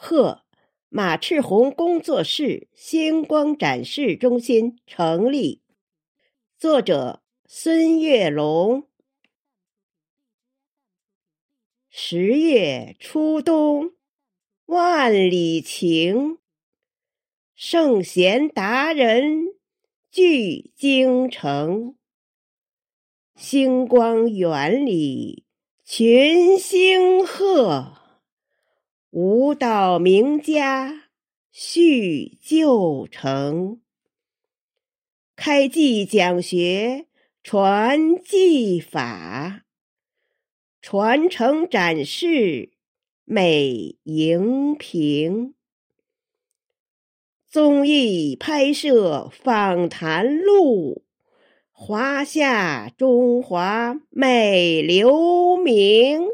贺马赤红工作室星光展示中心成立。作者孙月龙。十月初冬，万里晴。圣贤达人聚京城，星光园里群星贺。舞蹈名家叙旧城，开季讲学传技法，传承展示美荧屏，综艺拍摄访谈录，华夏中华美留名。